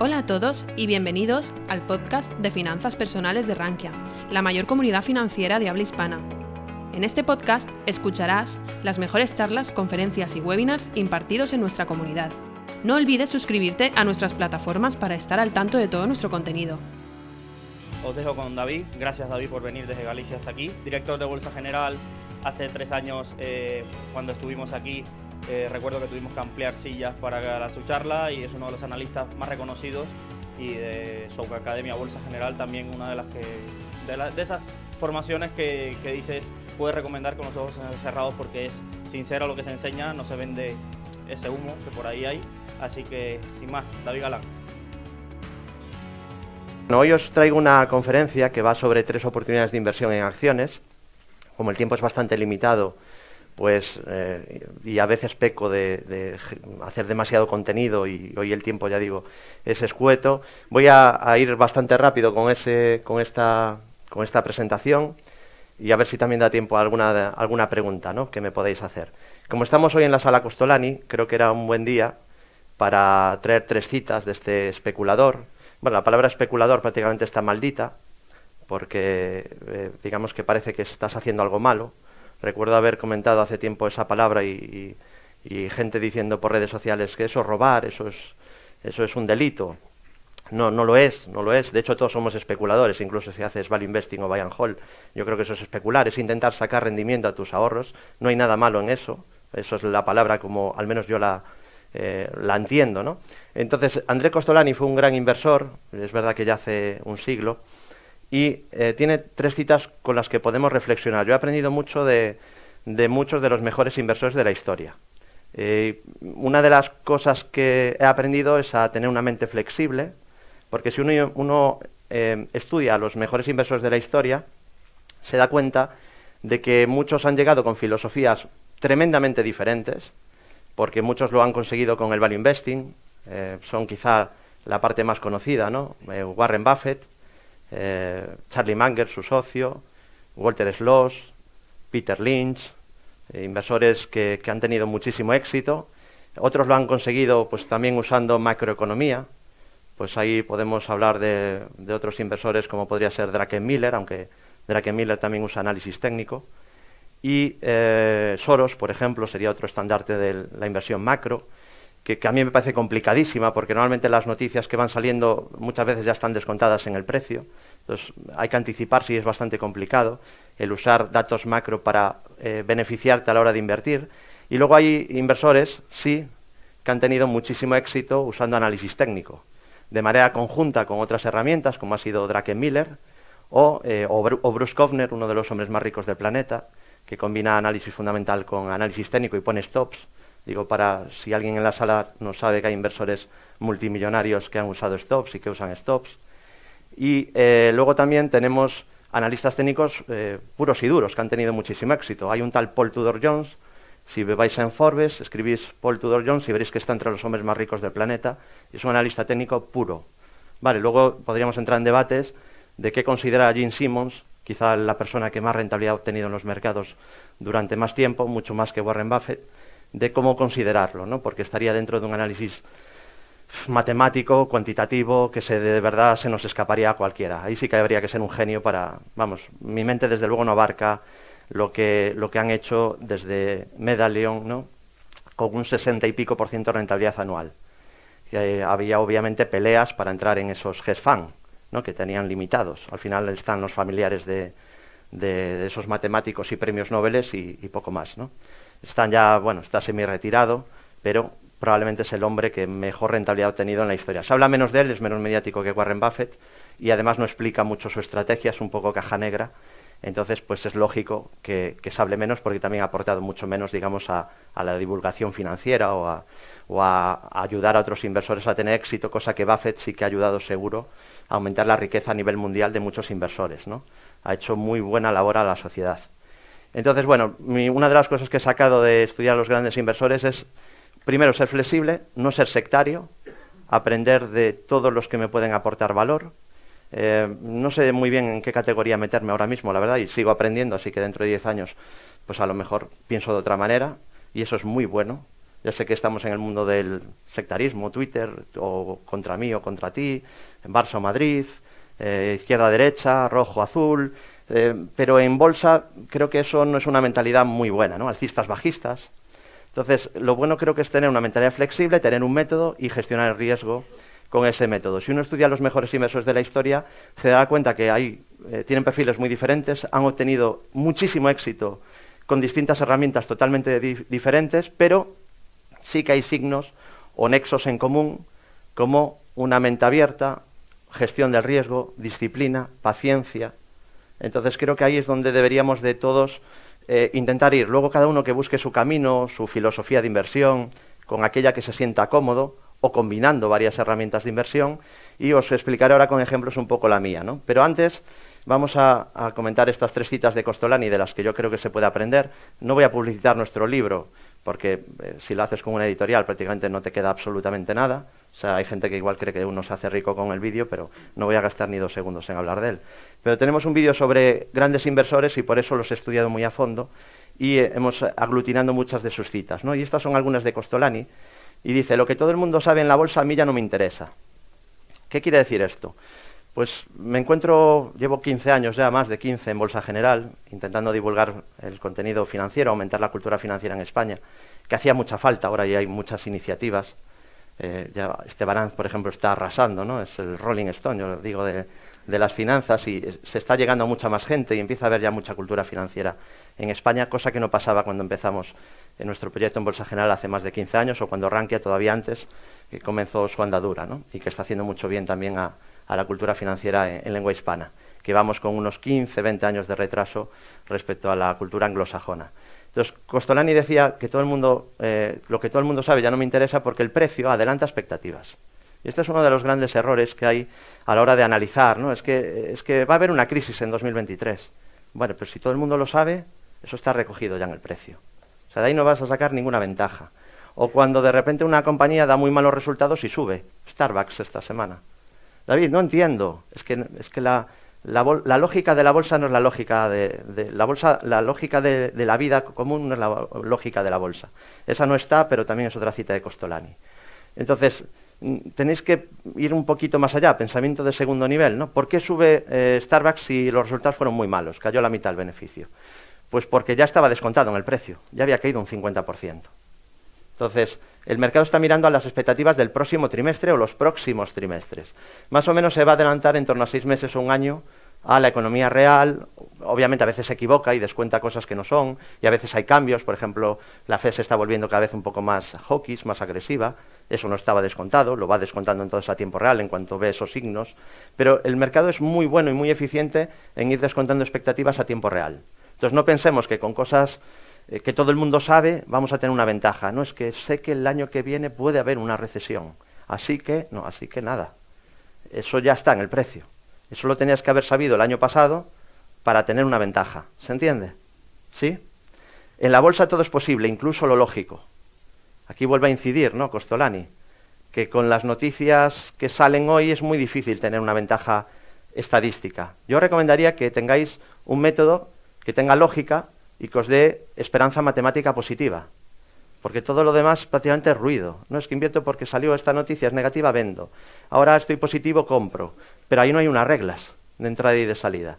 Hola a todos y bienvenidos al podcast de Finanzas Personales de Rankia, la mayor comunidad financiera de habla hispana. En este podcast escucharás las mejores charlas, conferencias y webinars impartidos en nuestra comunidad. No olvides suscribirte a nuestras plataformas para estar al tanto de todo nuestro contenido. Os dejo con David. Gracias David por venir desde Galicia hasta aquí. Director de Bolsa General. Hace tres años eh, cuando estuvimos aquí eh, recuerdo que tuvimos que ampliar sillas para su charla y es uno de los analistas más reconocidos y de su Academia Bolsa General también una de las que de, esas formaciones que, que, dices puedes recomendar con los ojos cerrados porque es sincera lo que se enseña, no se vende ese humo que por ahí hay. Así que sin más, David Galán. hoy os traigo una conferencia que va sobre tres oportunidades de inversión en acciones. Como el tiempo es bastante limitado, pues eh, y a veces peco de, hacer demasiado contenido y hoy el tiempo ya digo es escueto. Voy a, ir bastante rápido con ese con esta con esta presentación y a ver si también da tiempo a alguna alguna pregunta ¿no? que me podéis hacer. Como estamos hoy en la sala Costolani creo que era un buen día para traer tres citas de este especulador. Bueno la palabra especulador prácticamente está maldita porque eh, digamos que parece que estás haciendo algo malo Recuerdo haber comentado hace tiempo esa palabra y, gente diciendo por redes sociales que eso es robar, eso es, eso es un delito. No, no lo es, no lo es. De hecho, todos somos especuladores, incluso si haces value investing o buy and hold. Yo creo que eso es especular, es intentar sacar rendimiento a tus ahorros. No hay nada malo en eso. Eso es la palabra como al menos yo la, eh, la entiendo, ¿no? Entonces, André Costolani fue un gran inversor, es verdad que ya hace un siglo, y eh, tiene tres citas con las que podemos reflexionar. Yo he aprendido mucho de, muchos de los mejores inversores de la historia. Eh, una de las cosas que he aprendido es a tener una mente flexible, porque si uno, eh, estudia a los mejores inversores de la historia, se da cuenta de que muchos han llegado con filosofías tremendamente diferentes, porque muchos lo han conseguido con el value investing, son quizá la parte más conocida, ¿no? Warren Buffett, eh, Charlie Munger, su socio, Walter Sloss, Peter Lynch, eh, inversores que, han tenido muchísimo éxito. Otros lo han conseguido pues también usando macroeconomía. Pues ahí podemos hablar de, otros inversores como podría ser Miller, aunque Miller también usa análisis técnico. Y eh, Soros, por ejemplo, sería otro estandarte de la inversión macro que, a mí me parece complicadísima porque normalmente las noticias que van saliendo muchas veces ya están descontadas en el precio. Entonces hay que anticiparse y es bastante complicado el usar datos macro para eh, beneficiarte a la hora de invertir. Y luego hay inversores, sí, que han tenido muchísimo éxito usando análisis técnico, de manera conjunta con otras herramientas, como ha sido Miller o, eh, o Bruce Kovner, uno de los hombres más ricos del planeta, que combina análisis fundamental con análisis técnico y pone stops Digo, para si alguien en la sala no sabe que hay inversores multimillonarios que han usado stops y que usan stops. Y eh, luego también tenemos analistas técnicos eh, puros y duros que han tenido muchísimo éxito. Hay un tal Paul Tudor Jones. Si vais en Forbes, escribís Paul Tudor Jones y veréis que está entre los hombres más ricos del planeta. Es un analista técnico puro. Vale, luego podríamos entrar en debates de qué considera Gene Simmons, quizá la persona que más rentabilidad ha obtenido en los mercados durante más tiempo, mucho más que Warren Buffett de cómo considerarlo, ¿no? porque estaría dentro de un análisis matemático, cuantitativo, que se, de verdad se nos escaparía a cualquiera. Ahí sí que habría que ser un genio para, vamos, mi mente desde luego no abarca lo que, lo que han hecho desde Medallion, ¿no? con un 60 y pico por ciento de rentabilidad anual. Había obviamente peleas para entrar en esos hedge ¿no? que tenían limitados. Al final están los familiares de, de, esos matemáticos y premios Nobel y, y poco más. ¿no? Están ya, bueno, está semi-retirado, pero probablemente es el hombre que mejor rentabilidad ha obtenido en la historia. Se habla menos de él, es menos mediático que Warren Buffett y además no explica mucho su estrategia, es un poco caja negra. Entonces, pues es lógico que, se hable menos porque también ha aportado mucho menos, digamos, a, la divulgación financiera o, a, o a, ayudar a otros inversores a tener éxito, cosa que Buffett sí que ha ayudado seguro a aumentar la riqueza a nivel mundial de muchos inversores. ¿no? Ha hecho muy buena labor a la sociedad. Entonces, bueno, una de las cosas que he sacado de estudiar a los grandes inversores es, primero, ser flexible, no ser sectario, aprender de todos los que me pueden aportar valor. Eh, no sé muy bien en qué categoría meterme ahora mismo, la verdad, y sigo aprendiendo, así que dentro de 10 años, pues a lo mejor pienso de otra manera, y eso es muy bueno, Ya sé que estamos en el mundo del sectarismo, Twitter, o contra mí o contra ti, en Barça o Madrid, eh, izquierda-derecha, rojo-azul, eh, pero en bolsa creo que eso no es una mentalidad muy buena, ¿no? Alcistas-bajistas. Entonces, lo bueno creo que es tener una mentalidad flexible, tener un método y gestionar el riesgo con ese método. Si uno estudia los mejores inversores de la historia, se dará cuenta que hay, eh, tienen perfiles muy diferentes, han obtenido muchísimo éxito con distintas herramientas totalmente diferentes, pero sí que hay signos o nexos en común, como una mente abierta, gestión del riesgo, disciplina, paciencia. Entonces creo que ahí es donde deberíamos de todos eh, intentar ir. Luego cada uno que busque su camino, su filosofía de inversión, con aquella que se sienta cómodo, o combinando varias herramientas de inversión, y os explicaré ahora con ejemplos un poco la mía. ¿no? Pero antes vamos a, comentar estas tres citas de Costolani de las que yo creo que se puede aprender. No voy a publicitar nuestro libro, porque eh, si lo haces con una editorial prácticamente no te queda absolutamente nada. O sea, hay gente que igual cree que uno se hace rico con el vídeo, pero no voy a gastar ni dos segundos en hablar de él. Pero tenemos un vídeo sobre grandes inversores y por eso los he estudiado muy a fondo y eh, hemos aglutinado muchas de sus citas. ¿no? Y estas son algunas de Costolani. Y dice, lo que todo el mundo sabe en la bolsa a mí ya no me interesa. ¿Qué quiere decir esto? Pues me encuentro, llevo 15 años ya, más de 15 en Bolsa General, intentando divulgar el contenido financiero, aumentar la cultura financiera en España, que hacía mucha falta, ahora ya hay muchas iniciativas. Eh, ya Esteban, por ejemplo, está arrasando, ¿no? Es el Rolling Stone, yo digo, de, las finanzas y se está llegando a mucha más gente y empieza a haber ya mucha cultura financiera en España, cosa que no pasaba cuando empezamos nuestro proyecto en Bolsa General hace más de 15 años o cuando Rankia todavía antes que comenzó su andadura ¿no? y que está haciendo mucho bien también a, a la cultura financiera en, lengua hispana, que vamos con unos 15, 20 años de retraso respecto a la cultura anglosajona. Entonces, Costolani decía que todo el mundo, eh, lo que todo el mundo sabe ya no me interesa porque el precio adelanta expectativas. Y este es uno de los grandes errores que hay a la hora de analizar, ¿no? Es que, es que va a haber una crisis en 2023. Bueno, pero si todo el mundo lo sabe, eso está recogido ya en el precio. O sea, de ahí no vas a sacar ninguna ventaja. O cuando de repente una compañía da muy malos resultados y sube. Starbucks esta semana. David, no entiendo. Es que, es que la, la, lógica de la bolsa no es la lógica de, la bolsa, la lógica de, la vida común no es la lógica de la bolsa. Esa no está, pero también es otra cita de Costolani. Entonces, mm, tenéis que ir un poquito más allá, pensamiento de segundo nivel, ¿no? ¿Por qué sube eh, Starbucks si los resultados fueron muy malos? Cayó la mitad del beneficio. Pues porque ya estaba descontado en el precio, ya había caído un 50%. Entonces, el mercado está mirando a las expectativas del próximo trimestre o los próximos trimestres. Más o menos se va a adelantar en torno a seis meses o un año a la economía real. Obviamente a veces se equivoca y descuenta cosas que no son, y a veces hay cambios. Por ejemplo, la FED se está volviendo cada vez un poco más hawkish, más agresiva. Eso no estaba descontado, lo va descontando entonces a tiempo real en cuanto ve esos signos. Pero el mercado es muy bueno y muy eficiente en ir descontando expectativas a tiempo real. Entonces no pensemos que con cosas eh, que todo el mundo sabe, vamos a tener una ventaja. No es que sé que el año que viene puede haber una recesión. Así que, no, así que nada. Eso ya está en el precio. Eso lo tenías que haber sabido el año pasado para tener una ventaja. ¿Se entiende? ¿Sí? En la bolsa todo es posible, incluso lo lógico. Aquí vuelve a incidir, ¿no? Costolani, que con las noticias que salen hoy es muy difícil tener una ventaja estadística. Yo recomendaría que tengáis un método que tenga lógica y que os dé esperanza matemática positiva. Porque todo lo demás prácticamente es ruido. No es que invierto porque salió esta noticia, es negativa, vendo. Ahora estoy positivo, compro. Pero ahí no hay unas reglas de entrada y de salida.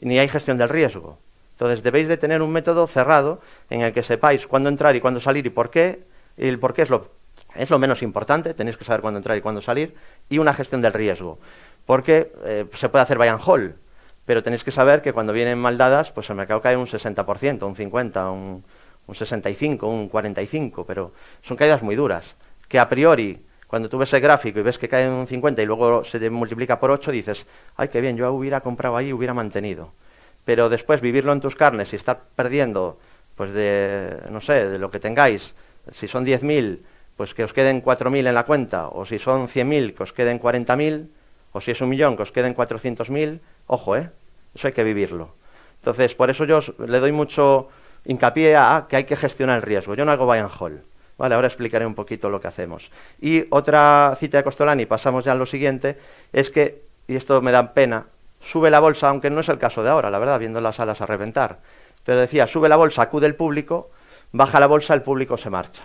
Ni hay gestión del riesgo. Entonces debéis de tener un método cerrado en el que sepáis cuándo entrar y cuándo salir y por qué. Y el por qué es lo, es lo menos importante, tenéis que saber cuándo entrar y cuándo salir. Y una gestión del riesgo. Porque eh, se puede hacer buy and hold pero tenéis que saber que cuando vienen mal dadas, pues el mercado cae un 60%, un 50%, un, un 65%, un 45%, pero son caídas muy duras, que a priori, cuando tú ves el gráfico y ves que cae un 50 y luego se multiplica por 8, dices, ay, qué bien, yo hubiera comprado ahí y hubiera mantenido. Pero después vivirlo en tus carnes y estar perdiendo, pues de, no sé, de lo que tengáis, si son 10.000, pues que os queden 4.000 en la cuenta, o si son 100.000, que os queden 40.000, o si es un millón, que os queden 400.000, Ojo, ¿eh? Eso hay que vivirlo. Entonces, por eso yo le doy mucho hincapié a que hay que gestionar el riesgo. Yo no hago buy and hold. Vale, ahora explicaré un poquito lo que hacemos. Y otra cita de Costolani, pasamos ya a lo siguiente, es que, y esto me da pena, sube la bolsa, aunque no es el caso de ahora, la verdad, viendo las alas a reventar. Pero decía, sube la bolsa, acude el público, baja la bolsa, el público se marcha.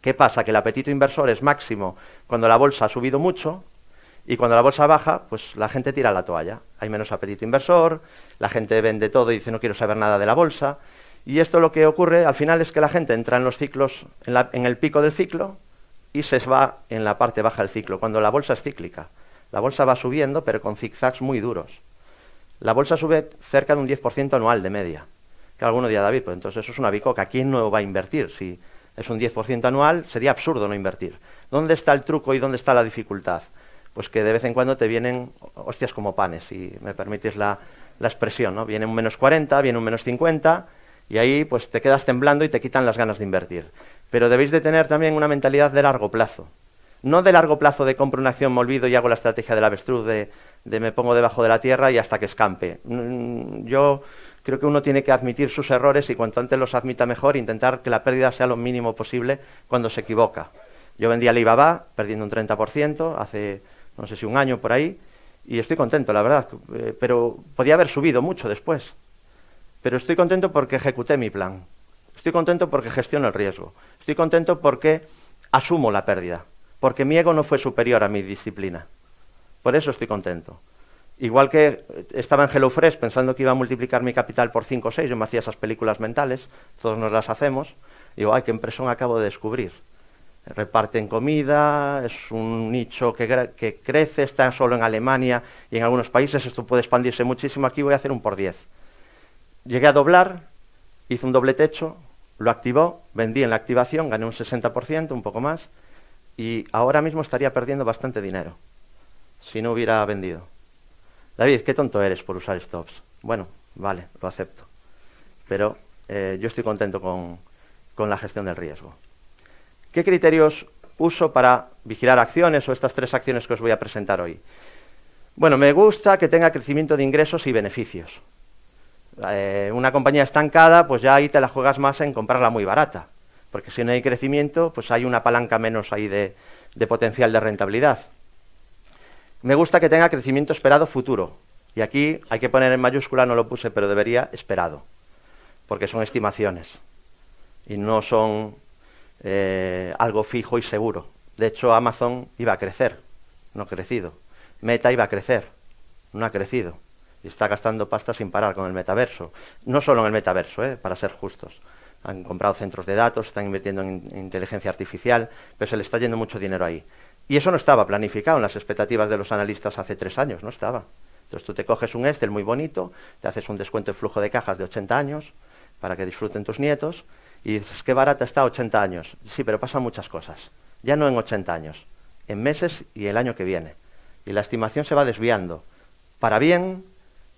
¿Qué pasa? Que el apetito inversor es máximo cuando la bolsa ha subido mucho y cuando la bolsa baja, pues la gente tira la toalla. Hay menos apetito inversor, la gente vende todo y dice no quiero saber nada de la bolsa. Y esto lo que ocurre al final es que la gente entra en los ciclos, en, el pico del ciclo y se va en la parte baja del ciclo, cuando la bolsa es cíclica. La bolsa va subiendo, pero con zigzags muy duros. La bolsa sube cerca de un 10% anual de media. Que alguno dirá, David, pues entonces eso es una bicoca. ¿Quién no va a invertir? Si es un 10% anual, sería absurdo no invertir. ¿Dónde está el truco y dónde está la dificultad? Pues que de vez en cuando te vienen hostias como panes, si me permites la, la expresión, ¿no? Viene un menos 40, viene un menos 50, y ahí pues te quedas temblando y te quitan las ganas de invertir. Pero debéis de tener también una mentalidad de largo plazo. No de largo plazo de compro una acción, me olvido y hago la estrategia del avestruz, de, de me pongo debajo de la tierra y hasta que escampe. Mm, yo creo que uno tiene que admitir sus errores y cuanto antes los admita mejor, intentar que la pérdida sea lo mínimo posible cuando se equivoca. Yo vendí Alibaba perdiendo un 30% hace, no sé si un año por ahí, y estoy contento, la verdad, eh, pero podía haber subido mucho después. Pero estoy contento porque ejecuté mi plan. Estoy contento porque gestiono el riesgo. Estoy contento porque asumo la pérdida, porque mi ego no fue superior a mi disciplina. Por eso estoy contento. Igual que estaba en HelloFresh pensando que iba a multiplicar mi capital por 5 o 6, yo me hacía esas películas mentales, todos nos las hacemos, digo, ay, qué impresión acabo de descubrir. Reparten comida, es un nicho que, que, crece, está solo en Alemania y en algunos países, esto puede expandirse muchísimo, aquí voy a hacer un por 10. Llegué a doblar, hice un doble techo, lo activó, vendí en la activación, gané un 60%, un poco más, y ahora mismo estaría perdiendo bastante dinero si no hubiera vendido. David, qué tonto eres por usar stops. Bueno, vale, lo acepto. Pero eh, yo estoy contento con, con la gestión del riesgo. ¿Qué criterios uso para vigilar acciones o estas tres acciones que os voy a presentar hoy? Bueno, me gusta que tenga crecimiento de ingresos y beneficios. Eh, una compañía estancada, pues ya ahí te la juegas más en comprarla muy barata, porque si no hay crecimiento, pues hay una palanca menos ahí de potencial de rentabilidad. Me gusta que tenga crecimiento esperado futuro. Y aquí hay que poner en mayúscula, no lo puse, pero debería esperado, porque son estimaciones y no son eh, algo fijo y seguro. De hecho, Amazon iba a crecer, no ha crecido. Meta iba a crecer, no ha crecido. Y está gastando pasta sin parar con el metaverso. No solo en el metaverso, eh, para ser justos. Han comprado centros de datos, están invirtiendo en inteligencia artificial, pero se le está yendo mucho dinero ahí. Y eso no estaba planificado en las expectativas de los analistas hace tres años, no estaba. Entonces tú te coges un Excel muy bonito, te haces un descuento de flujo de cajas de 80 años para que disfruten tus nietos y dices, qué barata está 80 años. Sí, pero pasan muchas cosas. Ya no en 80 años, en meses y el año que viene. Y la estimación se va desviando, para bien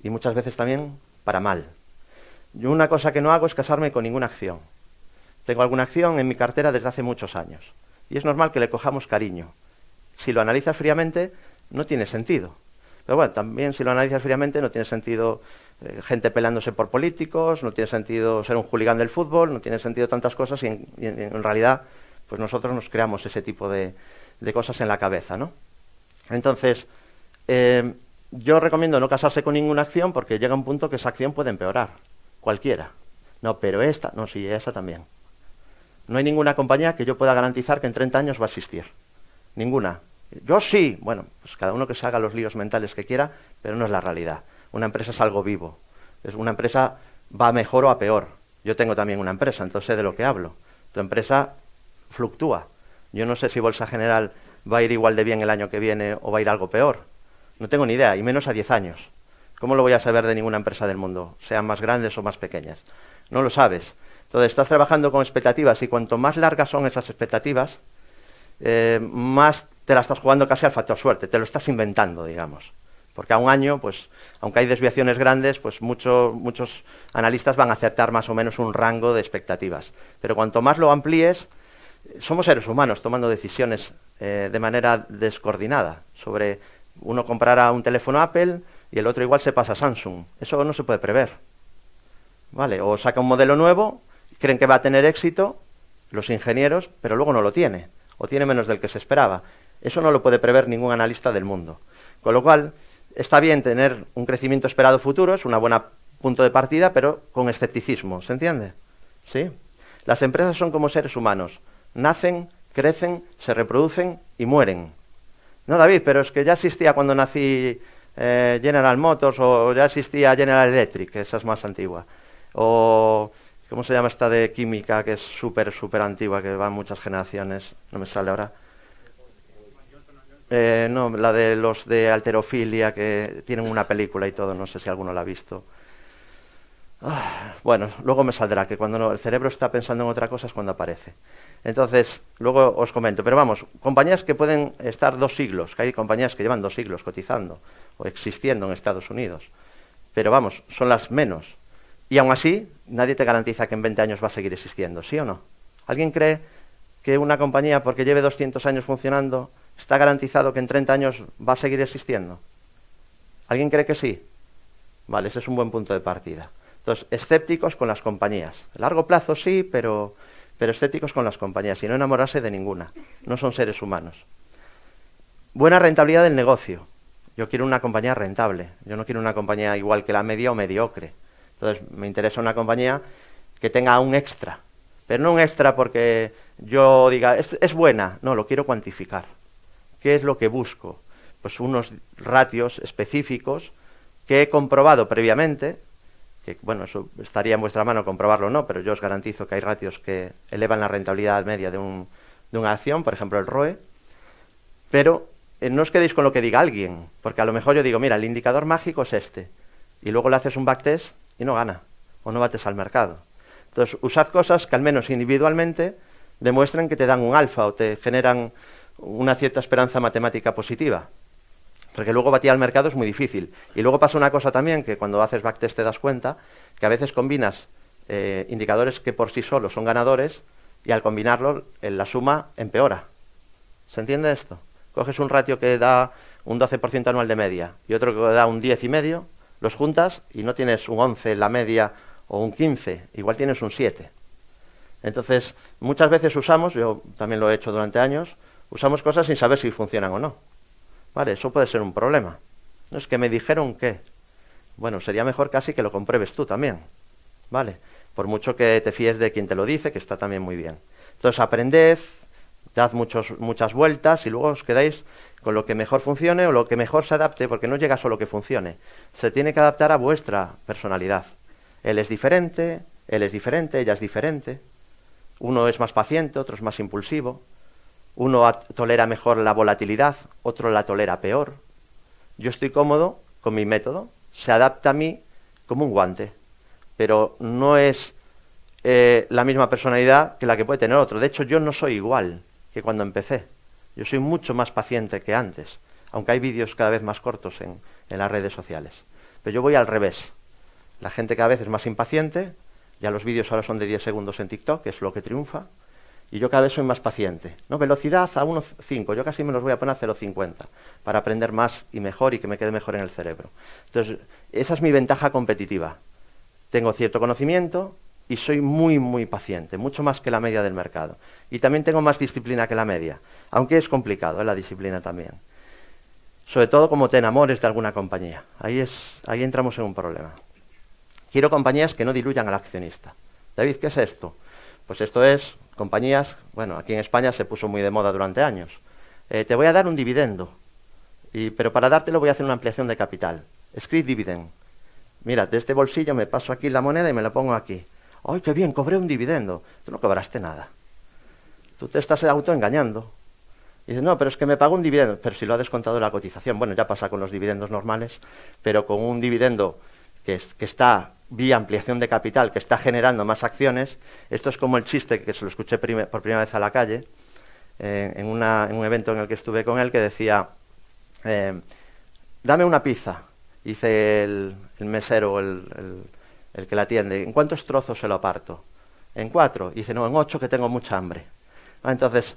y muchas veces también para mal. Yo una cosa que no hago es casarme con ninguna acción. Tengo alguna acción en mi cartera desde hace muchos años. Y es normal que le cojamos cariño si lo analizas fríamente, no tiene sentido. Pero bueno, también si lo analizas fríamente, no tiene sentido eh, gente peleándose por políticos, no tiene sentido ser un hooligan del fútbol, no tiene sentido tantas cosas y en, realidad pues nosotros nos creamos ese tipo de, cosas en la cabeza, ¿no? Entonces, eh, yo recomiendo no casarse con ninguna acción porque llega un punto que esa acción puede empeorar, cualquiera. No, pero esta, no, sí, esa también. No hay ninguna compañía que yo pueda garantizar que en 30 años va a existir. Ninguna. Yo sí. Bueno, pues cada uno que se haga los líos mentales que quiera, pero no es la realidad. Una empresa es algo vivo. Es una empresa va mejor o a peor. Yo tengo también una empresa, entonces sé de lo que hablo. Tu empresa fluctúa. Yo no sé si Bolsa General va a ir igual de bien el año que viene o va a ir algo peor. No tengo ni idea, y menos a 10 años. ¿Cómo lo voy a saber de ninguna empresa del mundo, sean más grandes o más pequeñas? No lo sabes. Entonces estás trabajando con expectativas y cuanto más largas son esas expectativas, eh, más te la estás jugando casi al factor suerte, te lo estás inventando, digamos. Porque a un año, pues, aunque hay desviaciones grandes, pues muchos analistas van a acertar más o menos un rango de expectativas. Pero cuanto más lo amplíes, somos seres humanos tomando decisiones eh, de manera descoordinada sobre uno comprará un teléfono Apple y el otro igual se pasa a Samsung. Eso no se puede prever. ¿Vale? O saca un modelo nuevo, creen que va a tener éxito los ingenieros, pero luego no lo tiene o tiene menos del que se esperaba. Eso no lo puede prever ningún analista del mundo. Con lo cual, está bien tener un crecimiento esperado futuro, es un buen punto de partida, pero con escepticismo, ¿se entiende? ¿Sí? Las empresas son como seres humanos, nacen crecen, se reproducen y mueren. No, David, pero es que ya existía cuando nací eh, General Motors o ya existía General Electric, esa es más antigua. O, ¿cómo se llama esta de química que es súper, súper antigua, que va muchas generaciones? No me sale ahora. Eh, no, la de los de alterofilia que tienen una película y todo, no sé si alguno la ha visto. Ah, bueno, luego me saldrá que cuando el cerebro está pensando en otra cosa es cuando aparece. Entonces, luego os comento. Pero vamos, compañías que pueden estar dos siglos, que hay compañías que llevan dos siglos cotizando o existiendo en Estados Unidos. Pero vamos, son las menos. Y aún así, nadie te garantiza que en 20 años va a seguir existiendo, ¿sí o no? ¿Alguien cree que una compañía, porque lleve 200 años funcionando, está garantizado que en 30 años va a seguir existiendo? ¿Alguien cree que sí? Vale, ese es un buen punto de partida. Entonces, escépticos con las compañías. Largo plazo sí, pero pero estéticos con las compañías y no enamorarse de ninguna. No son seres humanos. Buena rentabilidad del negocio. Yo quiero una compañía rentable. Yo no quiero una compañía igual que la media o mediocre. Entonces, me interesa una compañía que tenga un extra. Pero no un extra porque yo diga, es buena. No, lo quiero cuantificar. ¿Qué es lo que busco? Pues unos ratios específicos que he comprobado previamente que bueno, eso estaría en vuestra mano comprobarlo o no, pero yo os garantizo que hay ratios que elevan la rentabilidad media de, un, de una acción, por ejemplo el ROE, pero eh, no os quedéis con lo que diga alguien, porque a lo mejor yo digo, mira, el indicador mágico es este, y luego le haces un backtest y no gana, o no bates al mercado. Entonces, usad cosas que al menos individualmente demuestren que te dan un alfa o te generan una cierta esperanza matemática positiva. Porque luego batir al mercado es muy difícil. Y luego pasa una cosa también, que cuando haces backtest te das cuenta, que a veces combinas eh, indicadores que por sí solos son ganadores y al combinarlo la suma empeora. ¿Se entiende esto? Coges un ratio que da un 12% anual de media y otro que da un 10,5, los juntas y no tienes un 11 en la media o un 15, igual tienes un 7. Entonces, muchas veces usamos, yo también lo he hecho durante años, usamos cosas sin saber si funcionan o no. Vale, eso puede ser un problema. No es que me dijeron que. Bueno, sería mejor casi que lo compruebes tú también. Vale, por mucho que te fíes de quien te lo dice, que está también muy bien. Entonces aprended, dad muchos, muchas vueltas y luego os quedáis con lo que mejor funcione o lo que mejor se adapte, porque no llega solo que funcione. Se tiene que adaptar a vuestra personalidad. Él es diferente, él es diferente, ella es diferente. Uno es más paciente, otro es más impulsivo. Uno tolera mejor la volatilidad, otro la tolera peor. Yo estoy cómodo con mi método, se adapta a mí como un guante, pero no es eh, la misma personalidad que la que puede tener otro. De hecho, yo no soy igual que cuando empecé. Yo soy mucho más paciente que antes, aunque hay vídeos cada vez más cortos en, en las redes sociales. Pero yo voy al revés. La gente cada vez es más impaciente, ya los vídeos ahora son de 10 segundos en TikTok, que es lo que triunfa y yo cada vez soy más paciente. ¿no? Velocidad a 1.5, yo casi me los voy a poner a 0.50 para aprender más y mejor y que me quede mejor en el cerebro. Entonces, esa es mi ventaja competitiva. Tengo cierto conocimiento y soy muy, muy paciente, mucho más que la media del mercado. Y también tengo más disciplina que la media, aunque es complicado ¿eh? la disciplina también. Sobre todo como te enamores de alguna compañía. Ahí, es, ahí entramos en un problema. Quiero compañías que no diluyan al accionista. David, ¿qué es esto? Pues esto es compañías, bueno, aquí en España se puso muy de moda durante años. Eh, te voy a dar un dividendo, y, pero para dártelo voy a hacer una ampliación de capital. Script dividend. Mira, de este bolsillo me paso aquí la moneda y me la pongo aquí. ¡Ay, qué bien! Cobré un dividendo. Tú no cobraste nada. Tú te estás autoengañando. Y dices, no, pero es que me pago un dividendo. Pero si lo ha descontado la cotización. Bueno, ya pasa con los dividendos normales, pero con un dividendo que, que está vía ampliación de capital que está generando más acciones. Esto es como el chiste que se lo escuché por primera vez a la calle, eh, en, un evento en el que estuve con él, que decía, eh, dame una pizza, dice el, mesero, el, el, que la atiende, ¿en cuántos trozos se lo aparto? En cuatro. dice, no, en ocho que tengo mucha hambre. Ah, entonces,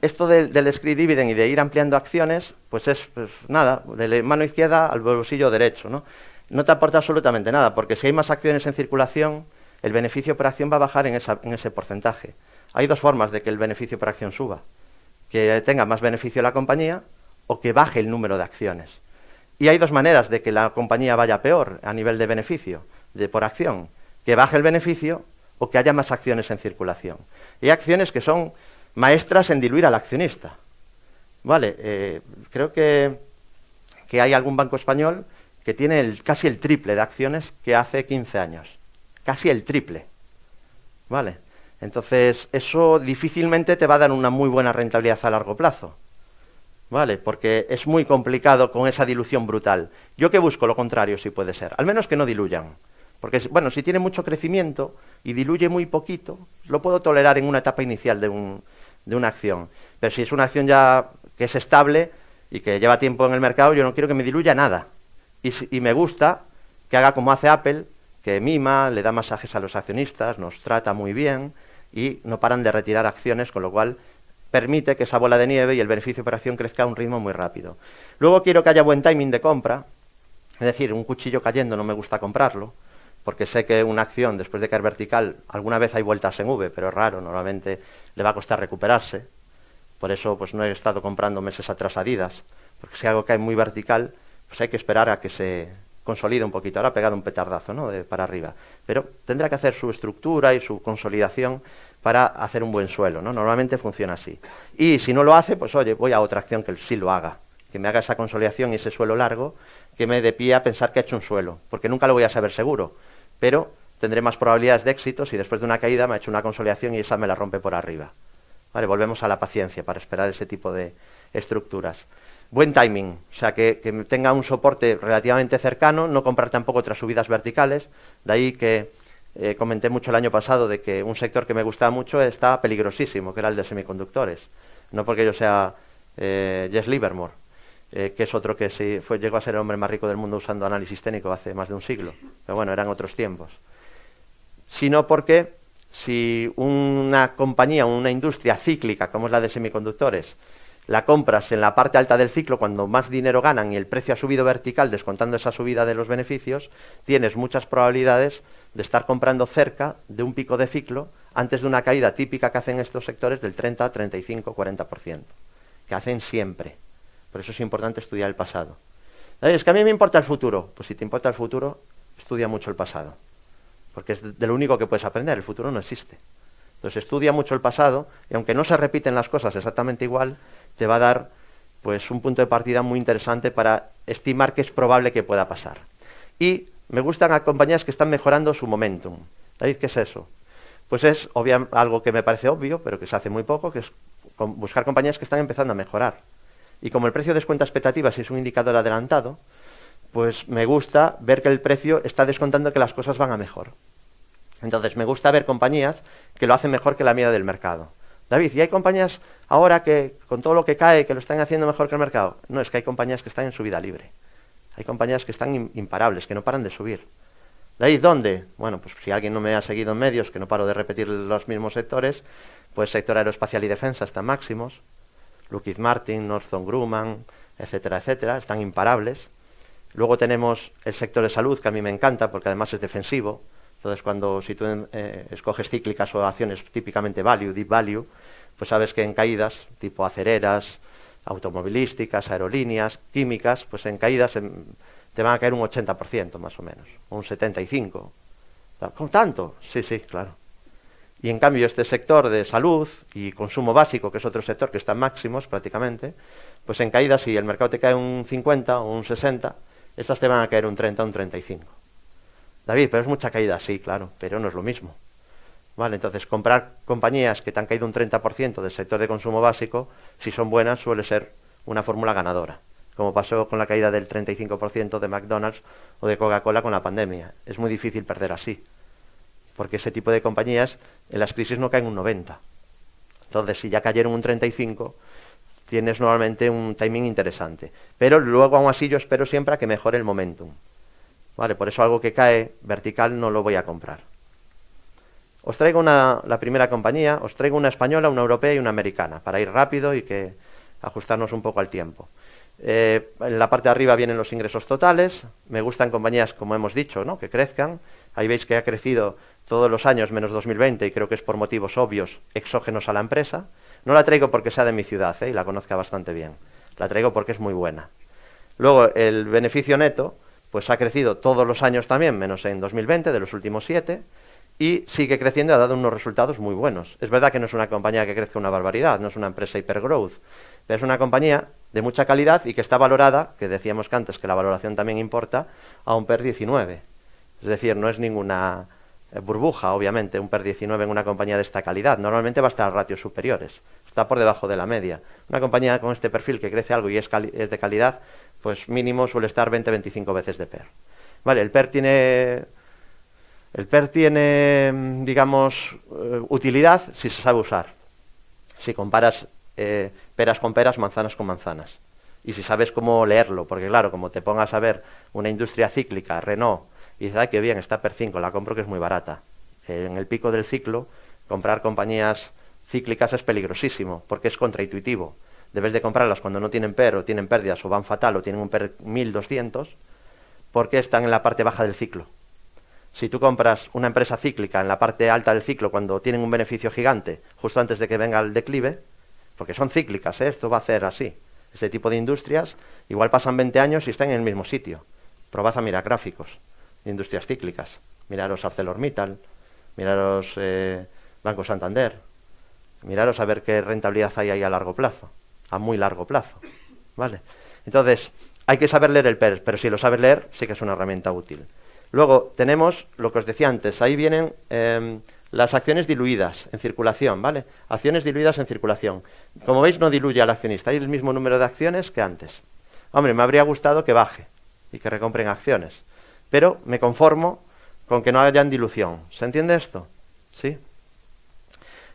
esto del script dividend y de ir ampliando acciones, pues es pues, nada, de la mano izquierda al bolsillo derecho, ¿no? No te aporta absolutamente nada, porque si hay más acciones en circulación, el beneficio por acción va a bajar en, ese porcentaje. Hay dos formas de que el beneficio por acción suba. Que tenga más beneficio la compañía o que baje el número de acciones. Y hay dos maneras de que la compañía vaya peor a nivel de beneficio de por acción. Que baje el beneficio o que haya más acciones en circulación. Y hay acciones que son maestras en diluir al accionista. Vale, eh, creo que, que, hay algún banco español que tiene casi el triple de acciones que hace 15 años. Casi el triple. Vale. Entonces, eso difícilmente te va a dar una muy buena rentabilidad a largo plazo. ¿Vale? Porque es muy complicado con esa dilución brutal. Yo que busco lo contrario, si puede ser. Al menos que no diluyan. Porque, bueno, si tiene mucho crecimiento y diluye muy poquito, lo puedo tolerar en una etapa inicial de, un, de una acción. Pero si es una acción ya que es estable y que lleva tiempo en el mercado, yo no quiero que me diluya nada. Y, me gusta que haga como hace Apple, que mima, le da masajes a los accionistas, nos trata muy bien y no paran de retirar acciones, con lo cual permite que esa bola de nieve y el beneficio de operación crezca a un ritmo muy rápido. Luego quiero que haya buen timing de compra, es decir, un cuchillo cayendo no me gusta comprarlo, porque sé que una acción después de caer vertical, alguna vez hay vueltas en V, pero es raro, normalmente le va a costar recuperarse. Por eso pues no he estado comprando meses atrasadidas, porque si algo cae muy vertical, pues hay que esperar a que se consolide un poquito. Ahora ha pegado un petardazo, ¿no? De para arriba. Pero tendrá que hacer su estructura y su consolidación para hacer un buen suelo, ¿no? Normalmente funciona así. Y si no lo hace, pues oye, voy a otra acción que sí lo haga, que me haga esa consolidación y ese suelo largo, que me dé pie a pensar que ha hecho un suelo, porque nunca lo voy a saber seguro, pero tendré más probabilidades de éxito si después de una caída me ha hecho una consolidación y esa me la rompe por arriba. Vale, volvemos a la paciencia para esperar ese tipo de estructuras. Buen timing, o sea, que, tenga un soporte relativamente cercano, no comprar tampoco otras subidas verticales, de ahí que eh, comenté mucho el año pasado de que un sector que me gustaba mucho está peligrosísimo, que era el de semiconductores. No porque yo sea eh, Jess Livermore, eh, que es otro que sí, fue, llegó a ser el hombre más rico del mundo usando análisis técnico hace más de un siglo. Pero bueno, eran otros tiempos. Sino porque si una compañía, una industria cíclica como es la de semiconductores, la compras en la parte alta del ciclo cuando más dinero ganan y el precio ha subido vertical descontando esa subida de los beneficios, tienes muchas probabilidades de estar comprando cerca de un pico de ciclo antes de una caída típica que hacen estos sectores del 30, 35, 40%, que hacen siempre. Por eso es importante estudiar el pasado. Es que a mí me importa el futuro. Pues si te importa el futuro, estudia mucho el pasado. Porque es de lo único que puedes aprender. El futuro no existe. Entonces estudia mucho el pasado y aunque no se repiten las cosas exactamente igual, te va a dar pues un punto de partida muy interesante para estimar que es probable que pueda pasar. Y me gustan a compañías que están mejorando su momentum. David, ¿qué es eso? Pues es algo que me parece obvio, pero que se hace muy poco, que es buscar compañías que están empezando a mejorar. Y como el precio descuenta expectativas y es un indicador adelantado, pues me gusta ver que el precio está descontando que las cosas van a mejor. Entonces, me gusta ver compañías que lo hacen mejor que la media del mercado. David, ¿y hay compañías ahora que con todo lo que cae, que lo están haciendo mejor que el mercado? No, es que hay compañías que están en su vida libre. Hay compañías que están imparables, que no paran de subir. ¿De ahí dónde? Bueno, pues si alguien no me ha seguido en medios, que no paro de repetir los mismos sectores, pues sector aeroespacial y defensa están máximos, Lockheed Martin, Northrop Grumman, etcétera, etcétera, están imparables. Luego tenemos el sector de salud, que a mí me encanta porque además es defensivo. Entonces, cuando si tú eh, escoges cíclicas o acciones típicamente value, deep value, pues sabes que en caídas, tipo acereras, automovilísticas, aerolíneas, químicas, pues en caídas te van a caer un 80% más o menos, un 75%. ¿Con tanto? Sí, sí, claro. Y en cambio este sector de salud y consumo básico, que es otro sector que está en máximos prácticamente, pues en caídas si el mercado te cae un 50 o un 60, estas te van a caer un 30 o un 35. David, pero es mucha caída, sí, claro, pero no es lo mismo. Vale, entonces comprar compañías que te han caído un 30% del sector de consumo básico, si son buenas, suele ser una fórmula ganadora, como pasó con la caída del 35% de McDonald's o de Coca-Cola con la pandemia. Es muy difícil perder así, porque ese tipo de compañías en las crisis no caen un 90. Entonces, si ya cayeron un 35, tienes normalmente un timing interesante. Pero luego, aún así, yo espero siempre a que mejore el momentum. Vale, por eso algo que cae vertical no lo voy a comprar. Os traigo una, la primera compañía, os traigo una española, una europea y una americana, para ir rápido y que ajustarnos un poco al tiempo. Eh, en la parte de arriba vienen los ingresos totales. Me gustan compañías, como hemos dicho, ¿no? que crezcan. Ahí veis que ha crecido todos los años menos 2020 y creo que es por motivos obvios exógenos a la empresa. No la traigo porque sea de mi ciudad ¿eh? y la conozca bastante bien. La traigo porque es muy buena. Luego, el beneficio neto, pues ha crecido todos los años también, menos en 2020, de los últimos siete y sigue creciendo y ha dado unos resultados muy buenos. Es verdad que no es una compañía que crezca una barbaridad, no es una empresa hipergrowth, pero es una compañía de mucha calidad y que está valorada, que decíamos que antes que la valoración también importa, a un PER 19. Es decir, no es ninguna eh, burbuja, obviamente, un PER 19 en una compañía de esta calidad. Normalmente va a estar a ratios superiores, está por debajo de la media. Una compañía con este perfil que crece algo y es, de calidad, pues mínimo suele estar 20-25 veces de PER. Vale, el PER tiene el PER tiene, mm, digamos, eh, utilidad si se sabe usar. Si comparas eh, peras con peras, manzanas con manzanas. Y si sabes cómo leerlo, porque claro, como te pongas a ver una industria cíclica, Renault, y dices, ay, qué bien, está PER 5, la compro que es muy barata. en el pico del ciclo, comprar compañías cíclicas es peligrosísimo, porque es contraintuitivo. Debes de comprarlas cuando no tienen PER o tienen pérdidas o van fatal o tienen un PER 1200, porque están en la parte baja del ciclo. Si tú compras una empresa cíclica en la parte alta del ciclo cuando tienen un beneficio gigante, justo antes de que venga el declive, porque son cíclicas, ¿eh? esto va a ser así. Ese tipo de industrias igual pasan 20 años y están en el mismo sitio. Probad a mirar gráficos de industrias cíclicas. Miraros ArcelorMittal, miraros eh, Banco Santander, miraros a ver qué rentabilidad hay ahí a largo plazo, a muy largo plazo. ¿Vale? Entonces, hay que saber leer el PER, pero si lo sabes leer, sí que es una herramienta útil. Luego tenemos lo que os decía antes, ahí vienen em, las acciones diluidas en circulación, ¿vale? Acciones diluidas en circulación. Como veis, no diluye al accionista, hay el mismo número de acciones que antes. Hombre, me habría gustado que baje y que recompren acciones, pero me conformo con que no haya dilución. ¿Se entiende esto? ¿Sí?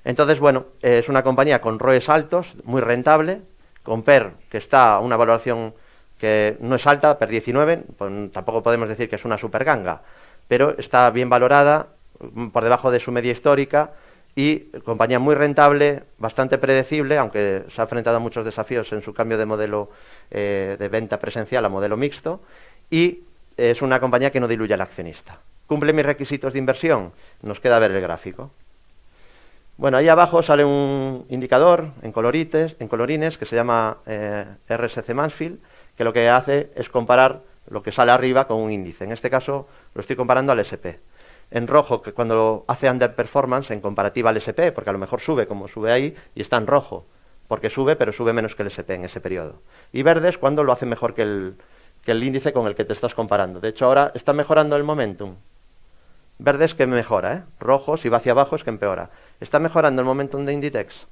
Entonces, bueno, es una compañía con ROEs altos, muy rentable, con PER, que está a una valoración que no es alta, per 19, pues tampoco podemos decir que es una super ganga, pero está bien valorada, mm, por debajo de su media histórica y compañía muy rentable, bastante predecible, aunque se ha enfrentado a muchos desafíos en su cambio de modelo eh, de venta presencial a modelo mixto, y es una compañía que no diluye al accionista. ¿Cumple mis requisitos de inversión? Nos queda ver el gráfico. Bueno, ahí abajo sale un indicador en colorites, en colorines que se llama eh, RSC Mansfield, que lo que hace es comparar lo que sale arriba con un índice. En este caso lo estoy comparando al SP. En rojo, que cuando hace underperformance en comparativa al SP, porque a lo mejor sube como sube ahí y está en rojo, porque sube, pero sube menos que el SP en ese periodo. Y verde es cuando lo hace mejor que el, que el índice con el que te estás comparando. De hecho, ahora está mejorando el momentum. Verde es que mejora, ¿eh? Rojo, si va hacia abajo, es que empeora. ¿Está mejorando el momentum de Inditex?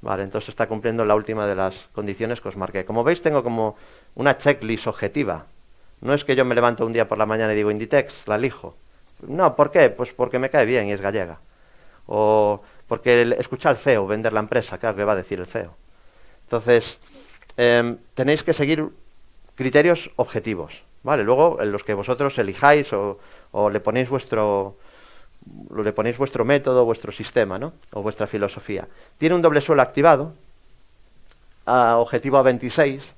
Vale, entonces está cumpliendo la última de las condiciones que os marqué. Como veis, tengo como una checklist objetiva. No es que yo me levanto un día por la mañana y digo Inditex, la elijo. No, ¿por qué? Pues porque me cae bien y es gallega. O porque escucha al CEO vender la empresa, claro que va a decir el CEO. Entonces, em, tenéis que seguir criterios objetivos, ¿vale? Luego, en los que vosotros elijáis o le ponéis vuestro, le ponéis vuestro método, vuestro sistema, ¿no? O vuestra filosofía. Tiene un doble suelo activado, a objetivo a 26.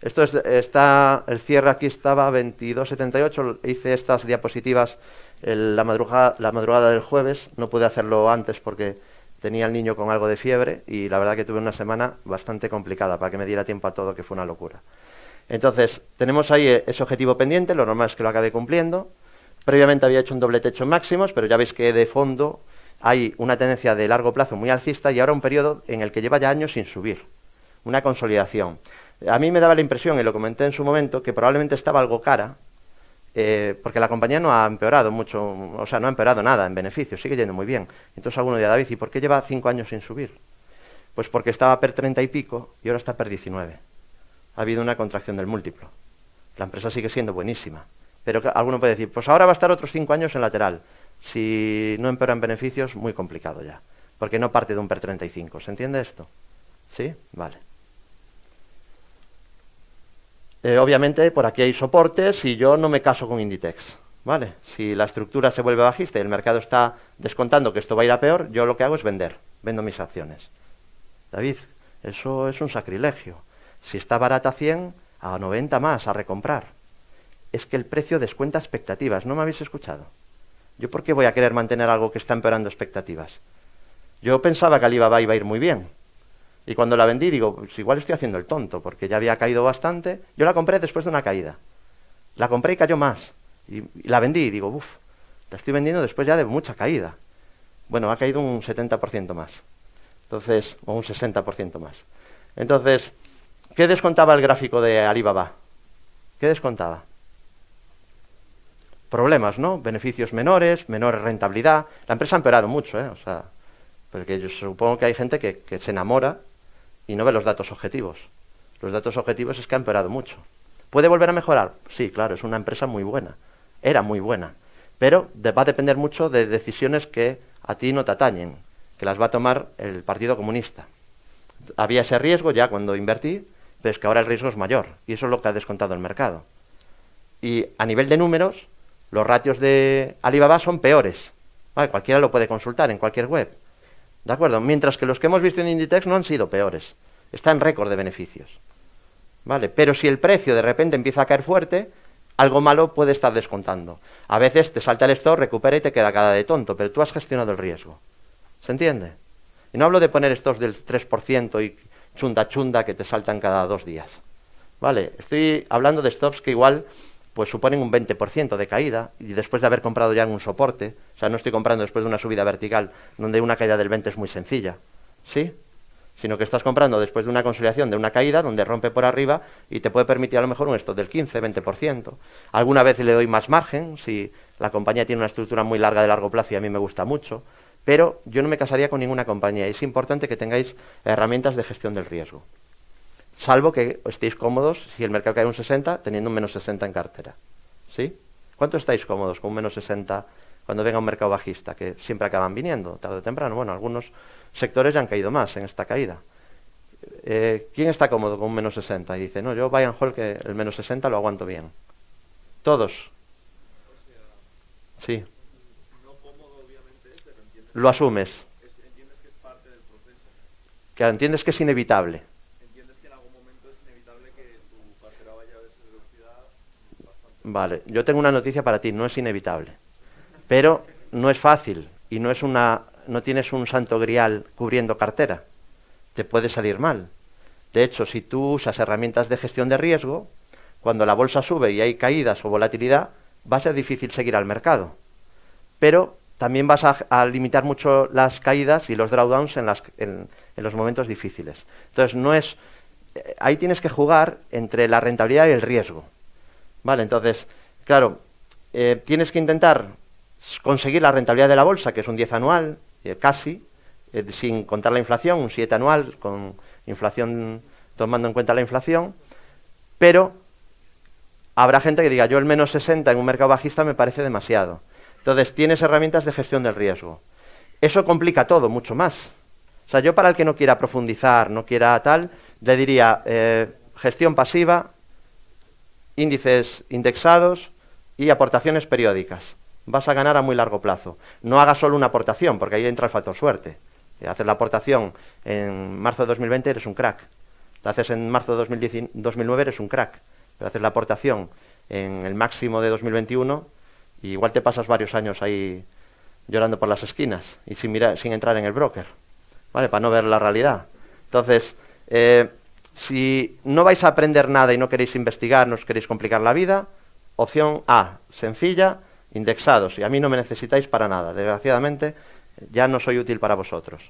Esto está, el cierre aquí estaba a 22.78. Hice estas diapositivas la, madrugada, la madrugada del jueves. No pude hacerlo antes porque tenía el niño con algo de fiebre y la verdad que tuve una semana bastante complicada para que me diera tiempo a todo, que fue una locura. Entonces, tenemos ahí ese objetivo pendiente, lo normal es que lo acabe cumpliendo. Previamente había hecho un doble techo máximos, pero ya veis que de fondo hay una tendencia de largo plazo muy alcista y ahora un periodo en el que lleva ya años sin subir, una consolidación. A mí me daba la impresión, y lo comenté en su momento, que probablemente estaba algo cara, eh, porque la compañía no ha empeorado mucho, o sea, no ha empeorado nada en beneficios, sigue yendo muy bien. Entonces alguno dirá, David, ¿y por qué lleva cinco años sin subir? Pues porque estaba per 30 y pico y ahora está per 19. Ha habido una contracción del múltiplo. La empresa sigue siendo buenísima. Pero alguno puede decir, pues ahora va a estar otros cinco años en lateral. Si no empeoran beneficios, muy complicado ya. Porque no parte de un PER 35. ¿Se entiende esto? ¿Sí? Vale. Eh, obviamente, por aquí hay soportes y yo no me caso con Inditex. ¿Vale? Si la estructura se vuelve bajista y el mercado está descontando que esto va a ir a peor, yo lo que hago es vender. Vendo mis acciones. David, eso es un sacrilegio. Si está barata a 100, a 90 más, a recomprar es que el precio descuenta expectativas. ¿No me habéis escuchado? ¿Yo por qué voy a querer mantener algo que está empeorando expectativas? Yo pensaba que Alibaba iba a ir muy bien. Y cuando la vendí, digo, pues igual estoy haciendo el tonto, porque ya había caído bastante. Yo la compré después de una caída. La compré y cayó más. Y, la vendí y digo, uff, La estoy vendiendo después ya de mucha caída. Bueno, ha caído un 70% más. Entonces, o un 60% más. Entonces, ¿qué descontaba el gráfico de Alibaba? ¿Qué descontaba? Problemas, ¿no? Beneficios menores, menor rentabilidad. La empresa ha empeorado mucho, ¿eh? O sea, porque yo supongo que hay gente que, que se enamora y no ve los datos objetivos. Los datos objetivos es que ha empeorado mucho. ¿Puede volver a mejorar? Sí, claro, es una empresa muy buena. Era muy buena. Pero va a depender mucho de decisiones que a ti no te atañen, que las va a tomar el Partido Comunista. Había ese riesgo ya cuando invertí, pero es que ahora el riesgo es mayor y eso es lo que ha descontado el mercado. Y a nivel de números, los ratios de Alibaba son peores. cualquiera lo puede consultar en cualquier web. ¿De acuerdo? Mientras que los que hemos visto en Inditex no han sido peores. Está en récord de beneficios. ¿Vale? Pero si el precio de repente empieza a caer fuerte, algo malo puede estar descontando. A veces te salta el stop, recupera y te queda cada de tonto, pero tú has gestionado el riesgo. ¿Se entiende? Y no hablo de poner estos del 3% y chunda chunda que te saltan cada dos días. ¿Vale? Estoy hablando de stops que igual pues suponen un 20% de caída y después de haber comprado ya en un soporte, o sea, no estoy comprando después de una subida vertical donde una caída del 20 es muy sencilla, ¿sí? Sino que estás comprando después de una consolidación de una caída donde rompe por arriba y te puede permitir a lo mejor un stop del 15, 20%. Alguna vez le doy más margen si la compañía tiene una estructura muy larga de largo plazo y a mí me gusta mucho, pero yo no me casaría con ninguna compañía. Es importante que tengáis herramientas de gestión del riesgo. Salvo que estéis cómodos si el mercado cae un 60 teniendo un menos 60 en cartera. ¿Sí? ¿Cuánto estáis cómodos con un menos 60 cuando venga un mercado bajista? Que siempre acaban viniendo, tarde o temprano. Bueno, algunos sectores ya han caído más en esta caída. Eh, ¿Quién está cómodo con un menos 60? Y dice, no, yo buy and hold que el menos 60 lo aguanto bien. Todos. Sí. Lo asumes. Entiendes que es parte del proceso. Que entiendes que es inevitable. Entiendes que en algún momento es inevitable que tu cartera vaya a velocidad Vale, yo tengo una noticia para ti, no es inevitable. Pero no es fácil y no es una no tienes un santo grial cubriendo cartera. Te puede salir mal. De hecho, si tú usas herramientas de gestión de riesgo, cuando la bolsa sube y hay caídas o volatilidad, va a ser difícil seguir al mercado. Pero también vas a, limitar mucho las caídas y los drawdowns en, en, los momentos difíciles. Entonces, no es. Eh, ahí tienes que jugar entre la rentabilidad y el riesgo. Vale, entonces, claro, eh, tienes que intentar conseguir la rentabilidad de la bolsa, que es un 10 anual, eh, casi, eh, sin contar la inflación, un 7 anual, con inflación tomando en cuenta la inflación, pero habrá gente que diga, yo el menos 60 en un mercado bajista me parece demasiado. Entonces, tienes herramientas de gestión del riesgo. Eso complica todo mucho más. O sea, yo para el que no quiera profundizar, no quiera tal, le diría eh, gestión pasiva, índices indexados y aportaciones periódicas vas a ganar a muy largo plazo. No hagas solo una aportación, porque ahí entra el factor suerte. Haces la aportación en marzo de 2020, eres un crack. La haces en marzo de 2009, eres un crack. Pero haces la aportación en el máximo de 2021 y igual te pasas varios años ahí llorando por las esquinas y sin, mirar, sin entrar en el broker, ¿vale? Para no ver la realidad. Entonces, eh, si no vais a aprender nada y no queréis investigar, no os queréis complicar la vida, opción A, sencilla, indexados y a mí no me necesitáis para nada. Desgraciadamente, ya no soy útil para vosotros.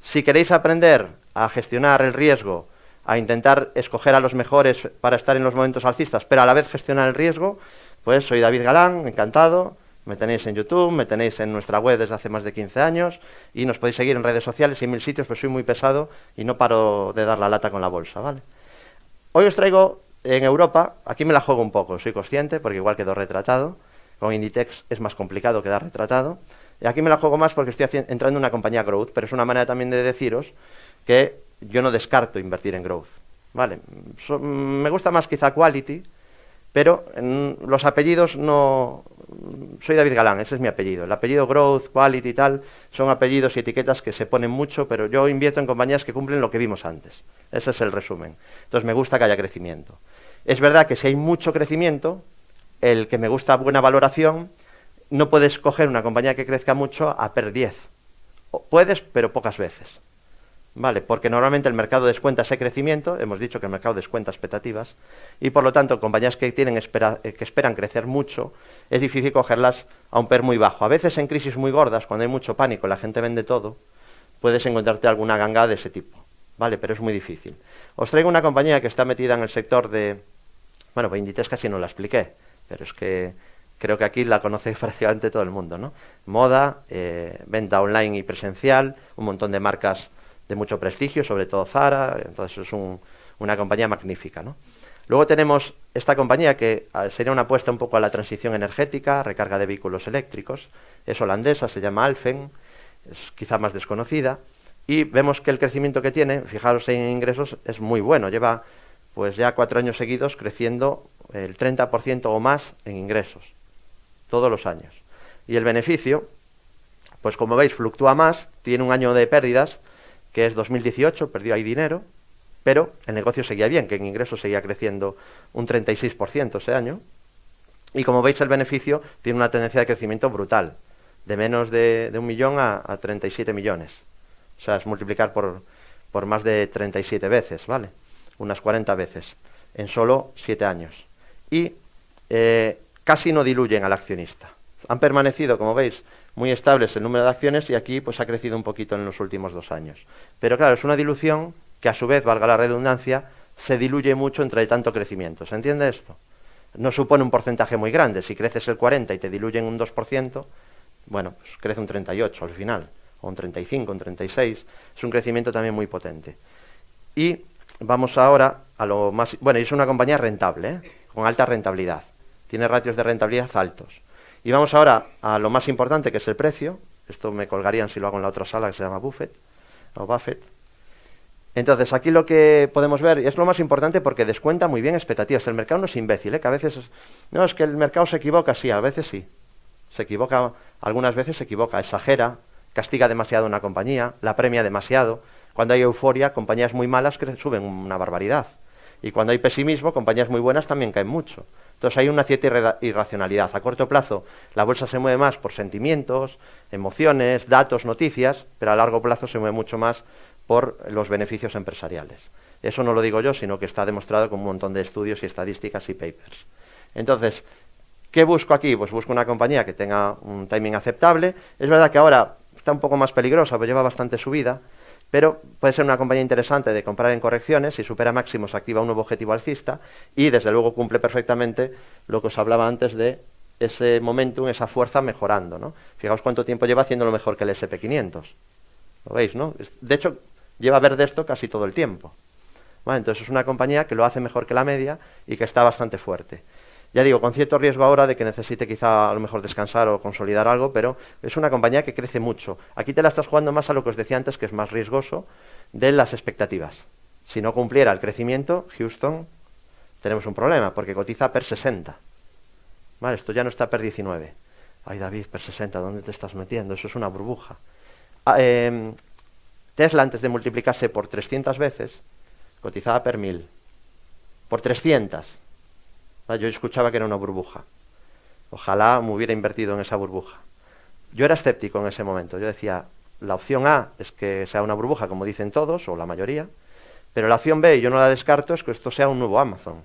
Si queréis aprender a gestionar el riesgo, a intentar escoger a los mejores para estar en los momentos alcistas, pero a la vez gestionar el riesgo, pues soy David Galán, encantado. Me tenéis en YouTube, me tenéis en nuestra web desde hace más de 15 años y nos podéis seguir en redes sociales y mil sitios, pero soy muy pesado y no paro de dar la lata con la bolsa, ¿vale? Hoy os traigo en Europa, aquí me la juego un poco, soy consciente, porque igual quedó retratado, con Inditex es más complicado quedar retratado. Y aquí me la juego más porque estoy entrando en una compañía growth, pero es una manera también de deciros que yo no descarto invertir en growth. Vale, me gusta más quizá quality, pero los apellidos no... Soy David Galán, ese es mi apellido. El apellido growth, quality y tal son apellidos y etiquetas que se ponen mucho, pero yo invierto en compañías que cumplen lo que vimos antes. Ese es el resumen. Entonces me gusta que haya crecimiento. Es verdad que si hay mucho crecimiento, el que me gusta buena valoración, no puedes coger una compañía que crezca mucho a per 10. puedes, pero pocas veces. ¿Vale? Porque normalmente el mercado descuenta ese crecimiento, hemos dicho que el mercado descuenta expectativas, y por lo tanto, compañías que, tienen eh, que esperan crecer mucho, es difícil cogerlas a un PER muy bajo. A veces en crisis muy gordas, cuando hay mucho pánico y la gente vende todo, puedes encontrarte alguna ganga de ese tipo, ¿vale? Pero es muy difícil. Os traigo una compañía que está metida en el sector de... Bueno, pues Inditex casi no la expliqué, pero es que creo que aquí la conoce prácticamente todo el mundo, ¿no? Moda, eh, venta online y presencial, un montón de marcas de mucho prestigio, sobre todo Zara, entonces es una compañía magnífica. ¿no? Luego tenemos esta compañía que sería una apuesta un poco a la transición energética, recarga de vehículos eléctricos, es holandesa, se llama Alfen, es quizá más desconocida, y vemos que el crecimiento que tiene, fijaros en ingresos, es muy bueno, lleva pues ya cuatro años seguidos creciendo el 30% o más en ingresos, todos los años. Y el beneficio, pues como veis, fluctúa más, tiene un año de pérdidas, que es 2018, perdió ahí dinero, pero el negocio seguía bien, que en ingresos seguía creciendo un 36% ese año. Y como veis, el beneficio tiene una tendencia de crecimiento brutal, de menos de, un millón a, 37 millones. O sea, es multiplicar por, por más de 37 veces, ¿vale? Unas 40 veces, en solo 7 años. Y eh, casi no diluyen al accionista. Han permanecido, como veis, muy estables el número de acciones y aquí pues ha crecido un poquito en los últimos dos años. Pero claro, es una dilución que a su vez, valga la redundancia, se diluye mucho entre tanto crecimiento. ¿Se entiende esto? No supone un porcentaje muy grande. Si creces el 40 y te diluyen un 2%, bueno, pues crece un 38 al final, o un 35, un 36. Es un crecimiento también muy potente. Y vamos ahora a lo más... Bueno, es una compañía rentable, ¿eh? con alta rentabilidad. Tiene ratios de rentabilidad altos. Y vamos ahora a lo más importante, que es el precio. Esto me colgarían si lo hago en la otra sala que se llama Buffett, o Buffett. Entonces, aquí lo que podemos ver, y es lo más importante porque descuenta muy bien expectativas. El mercado no es imbécil, ¿eh? que a veces... no, es que el mercado se equivoca, sí, a veces sí. Se equivoca, algunas veces se equivoca, exagera, castiga demasiado una compañía, la premia demasiado. Cuando hay euforia, compañías muy malas suben una barbaridad. Y cuando hay pesimismo, compañías muy buenas también caen mucho. Entonces hay una cierta irracionalidad. A corto plazo la bolsa se mueve más por sentimientos, emociones, datos, noticias, pero a largo plazo se mueve mucho más por los beneficios empresariales. Eso no lo digo yo, sino que está demostrado con un montón de estudios y estadísticas y papers. Entonces, ¿qué busco aquí? Pues busco una compañía que tenga un timing aceptable. Es verdad que ahora está un poco más peligrosa, pero lleva bastante subida pero puede ser una compañía interesante de comprar en correcciones, si supera máximos activa un nuevo objetivo alcista y desde luego cumple perfectamente lo que os hablaba antes de ese momentum, esa fuerza mejorando. ¿no? Fijaos cuánto tiempo lleva haciendo lo mejor que el SP500. ¿Lo veis? no? De hecho, lleva a ver de esto casi todo el tiempo. entonces es una compañía que lo hace mejor que la media y que está bastante fuerte. Ya digo, con cierto riesgo ahora de que necesite quizá a lo mejor descansar o consolidar algo, pero es una compañía que crece mucho. Aquí te la estás jugando más a lo que os decía antes, que es más riesgoso, de las expectativas. Si no cumpliera el crecimiento, Houston, tenemos un problema, porque cotiza per 60. Vale, esto ya no está per 19. Ay, David, per 60, ¿dónde te estás metiendo? Eso es una burbuja. Ah, em, Tesla, antes de multiplicarse por 300 veces, cotizaba per 1000. Por 300. Yo escuchaba que era una burbuja. Ojalá me hubiera invertido en esa burbuja. Yo era escéptico en ese momento. Yo decía, la opción A es que sea una burbuja, como dicen todos, o la mayoría, pero la opción B, y yo no la descarto, es que esto sea un nuevo Amazon.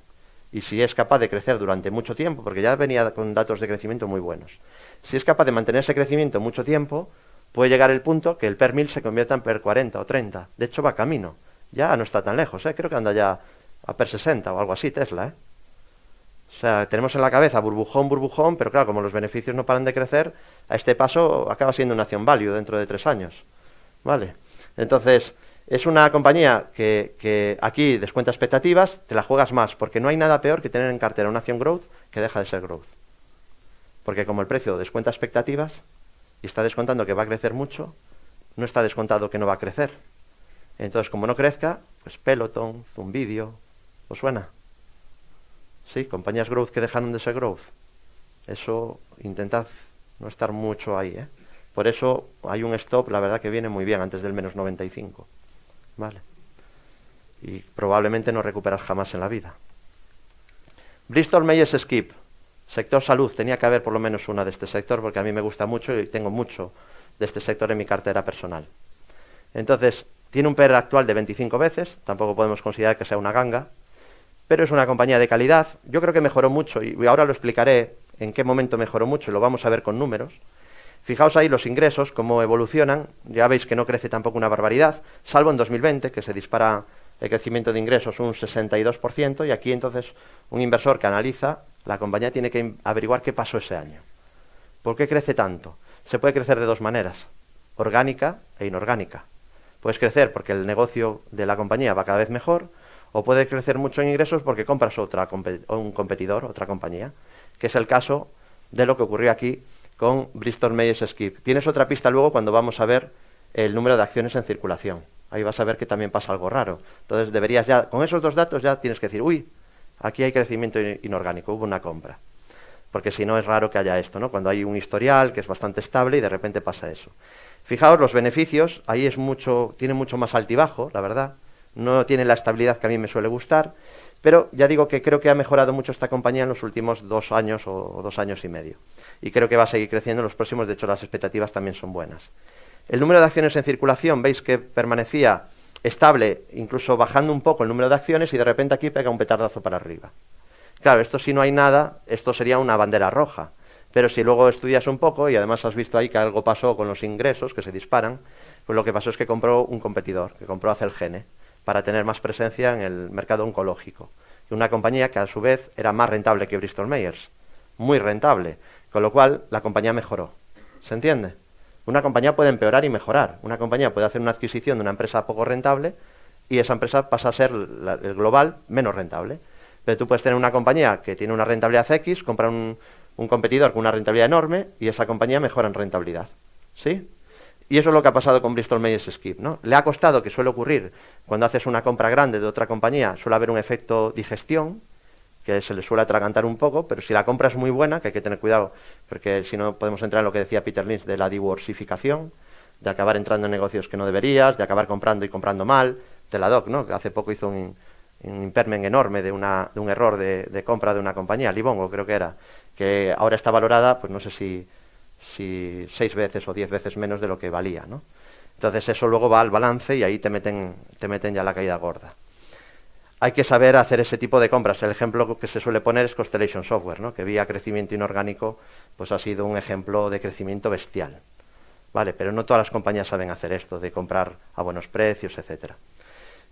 Y si es capaz de crecer durante mucho tiempo, porque ya venía con datos de crecimiento muy buenos, si es capaz de mantener ese crecimiento mucho tiempo, puede llegar el punto que el PER 1000 se convierta en PER 40 o 30. De hecho, va camino. Ya no está tan lejos, ¿eh? creo que anda ya a PER 60 o algo así, Tesla. ¿eh? O sea, tenemos en la cabeza burbujón, burbujón, pero claro, como los beneficios no paran de crecer, a este paso acaba siendo una acción value dentro de tres años. ¿Vale? Entonces, es una compañía que, aquí descuenta expectativas, te la juegas más, porque no hay nada peor que tener en cartera una acción growth que deja de ser growth. Porque como el precio descuenta expectativas y está descontando que va a crecer mucho, no está descontado que no va a crecer. Entonces, como no crezca, pues Peloton, Zumbidio, ¿os suena? Sí, compañías growth que dejaron de ser growth. Eso intentad no estar mucho ahí. ¿eh? Por eso hay un stop, la verdad que viene muy bien, antes del menos 95. ¿Vale? Y probablemente no recuperas jamás en la vida. Bristol Myers Skip, sector salud. Tenía que haber por lo menos una de este sector porque a mí me gusta mucho y tengo mucho de este sector en mi cartera personal. Entonces, Tiene un PER actual de 25 veces, tampoco podemos considerar que sea una ganga, pero es una compañía de calidad. Yo creo que mejoró mucho y ahora lo explicaré en qué momento mejoró mucho y lo vamos a ver con números. Fijaos ahí los ingresos, cómo evolucionan. Ya veis que no crece tampoco una barbaridad, salvo en 2020, que se dispara el crecimiento de ingresos un 62%, y aquí entonces un inversor que analiza, la compañía tiene que averiguar qué pasó ese año. ¿Por qué crece tanto? Se puede crecer de dos maneras, orgánica e inorgánica. Puedes crecer porque el negocio de la compañía va cada vez mejor, o puede crecer mucho en ingresos porque compras otra un competidor, otra compañía, que es el caso de lo que ocurrió aquí con Bristol Myers Skip. Tienes otra pista luego cuando vamos a ver el número de acciones en circulación. Ahí vas a ver que también pasa algo raro. Entonces deberías ya, con esos dos datos ya tienes que decir, uy, aquí hay crecimiento inorgánico, hubo una compra. Porque si no es raro que haya esto, ¿no? Cuando hay un historial que es bastante estable y de repente pasa eso. Fijaos, los beneficios, ahí es mucho, tiene mucho más altibajo, la verdad. No tiene la estabilidad que a mí me suele gustar. Pero ya digo que creo que ha mejorado mucho esta compañía en los últimos dos años o, dos años y medio. Y creo que va a seguir creciendo en los próximos, de hecho las expectativas también son buenas. El número de acciones en circulación, veis que permanecía estable, incluso bajando un poco el número de acciones y de repente aquí pega un petardazo para arriba. Claro, esto si no hay nada, esto sería una bandera roja. Pero si luego estudias un poco y además has visto ahí que algo pasó con los ingresos que se disparan, pues lo que pasó es que compró un competidor, que compró Acelgene para tener más presencia en el mercado oncológico. Y una compañía que a su vez era más rentable que Bristol Myers, muy rentable, con lo cual la compañía mejoró. ¿Se entiende? Una compañía puede empeorar y mejorar. Una compañía puede hacer una adquisición de una empresa poco rentable y esa empresa pasa a ser el global menos rentable. Pero tú puedes tener una compañía que tiene una rentabilidad X, comprar un, un competidor con una rentabilidad enorme y esa compañía mejora en rentabilidad. ¿Sí? Y eso es lo que ha pasado con Bristol Myers Skip. ¿no? Le ha costado, que suele ocurrir cuando haces una compra grande de otra compañía, suele haber un efecto digestión, que se le suele atragantar un poco, pero si la compra es muy buena, que hay que tener cuidado, porque si no podemos entrar en lo que decía Peter Lynch de la diversificación, de acabar entrando en negocios que no deberías, de acabar comprando y comprando mal, de la DOC, ¿no? que hace poco hizo un, impermen enorme de, una, de un error de, compra de una compañía, Libongo creo que era, que ahora está valorada, pues no sé si si seis veces o diez veces menos de lo que valía, ¿no? Entonces eso luego va al balance y ahí te meten, te meten ya la caída gorda. Hay que saber hacer ese tipo de compras. El ejemplo que se suele poner es Constellation Software, ¿no? que vía crecimiento inorgánico pues ha sido un ejemplo de crecimiento bestial. Vale, pero no todas las compañías saben hacer esto, de comprar a buenos precios, etcétera.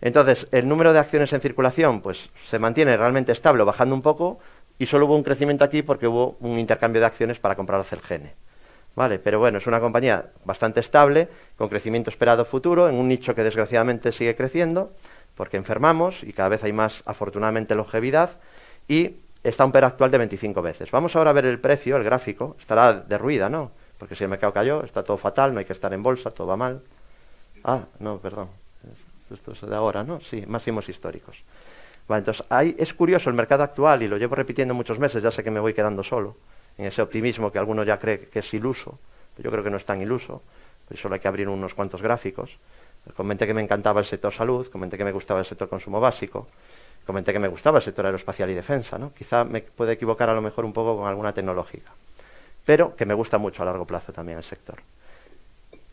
Entonces, el número de acciones en circulación pues se mantiene realmente estable, bajando un poco, y solo hubo un crecimiento aquí porque hubo un intercambio de acciones para comprar Celgene. Vale, pero bueno, es una compañía bastante estable, con crecimiento esperado futuro, en un nicho que desgraciadamente sigue creciendo, porque enfermamos y cada vez hay más, afortunadamente, longevidad, y está un PER actual de 25 veces. Vamos ahora a ver el precio, el gráfico, estará derruida, ¿no? Porque si el mercado cayó, está todo fatal, no hay que estar en bolsa, todo va mal. Ah, no, perdón. Esto es de ahora, ¿no? Sí, máximos históricos. Vale, entonces, ahí es curioso el mercado actual, y lo llevo repitiendo muchos meses, ya sé que me voy quedando solo en ese optimismo que algunos ya cree que es iluso, yo creo que no es tan iluso, pues solo hay que abrir unos cuantos gráficos. Comenté que me encantaba el sector salud, comenté que me gustaba el sector consumo básico, comenté que me gustaba el sector aeroespacial y defensa, ¿no? Quizá me puede equivocar a lo mejor un poco con alguna tecnológica, pero que me gusta mucho a largo plazo también el sector.